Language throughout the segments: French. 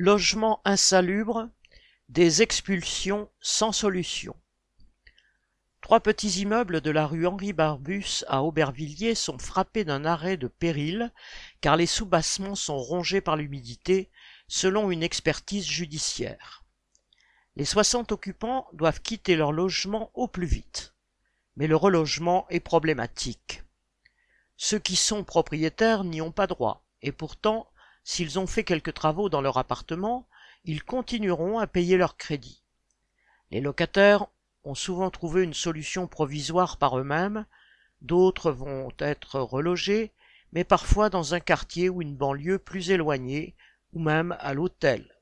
Logement insalubre, des expulsions sans solution. Trois petits immeubles de la rue Henri Barbus à Aubervilliers sont frappés d'un arrêt de péril car les soubassements sont rongés par l'humidité, selon une expertise judiciaire. Les 60 occupants doivent quitter leur logement au plus vite. Mais le relogement est problématique. Ceux qui sont propriétaires n'y ont pas droit, et pourtant S'ils ont fait quelques travaux dans leur appartement, ils continueront à payer leur crédit. Les locataires ont souvent trouvé une solution provisoire par eux-mêmes, d'autres vont être relogés, mais parfois dans un quartier ou une banlieue plus éloignée, ou même à l'hôtel.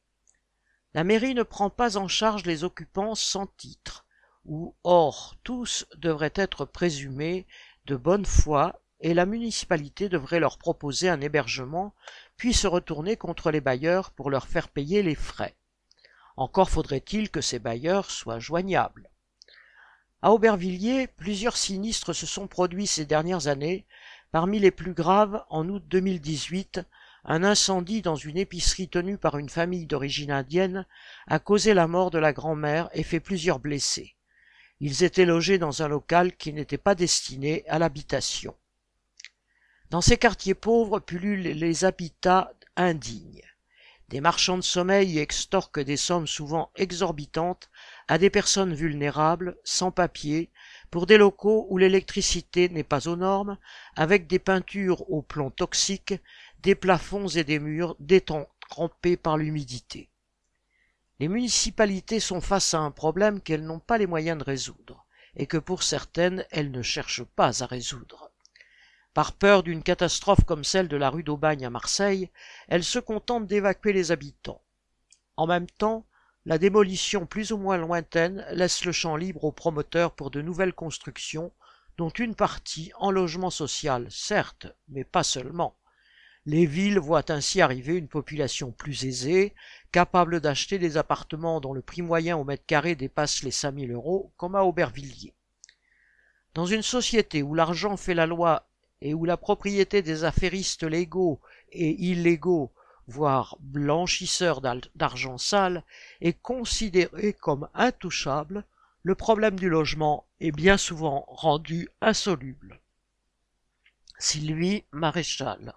La mairie ne prend pas en charge les occupants sans titre, ou or tous devraient être présumés de bonne foi et la municipalité devrait leur proposer un hébergement puis se retourner contre les bailleurs pour leur faire payer les frais. Encore faudrait-il que ces bailleurs soient joignables. À Aubervilliers, plusieurs sinistres se sont produits ces dernières années. Parmi les plus graves, en août 2018, un incendie dans une épicerie tenue par une famille d'origine indienne a causé la mort de la grand-mère et fait plusieurs blessés. Ils étaient logés dans un local qui n'était pas destiné à l'habitation. Dans ces quartiers pauvres pullulent les habitats indignes. Des marchands de sommeil extorquent des sommes souvent exorbitantes à des personnes vulnérables, sans papier, pour des locaux où l'électricité n'est pas aux normes, avec des peintures au plomb toxique, des plafonds et des murs détrempés par l'humidité. Les municipalités sont face à un problème qu'elles n'ont pas les moyens de résoudre, et que pour certaines elles ne cherchent pas à résoudre. Par peur d'une catastrophe comme celle de la rue d'Aubagne à Marseille, elle se contente d'évacuer les habitants. En même temps, la démolition plus ou moins lointaine laisse le champ libre aux promoteurs pour de nouvelles constructions, dont une partie en logement social, certes, mais pas seulement. Les villes voient ainsi arriver une population plus aisée, capable d'acheter des appartements dont le prix moyen au mètre carré dépasse les 5000 euros, comme à Aubervilliers. Dans une société où l'argent fait la loi et où la propriété des affairistes légaux et illégaux, voire blanchisseurs d'argent sale, est considérée comme intouchable, le problème du logement est bien souvent rendu insoluble. Sylvie Maréchal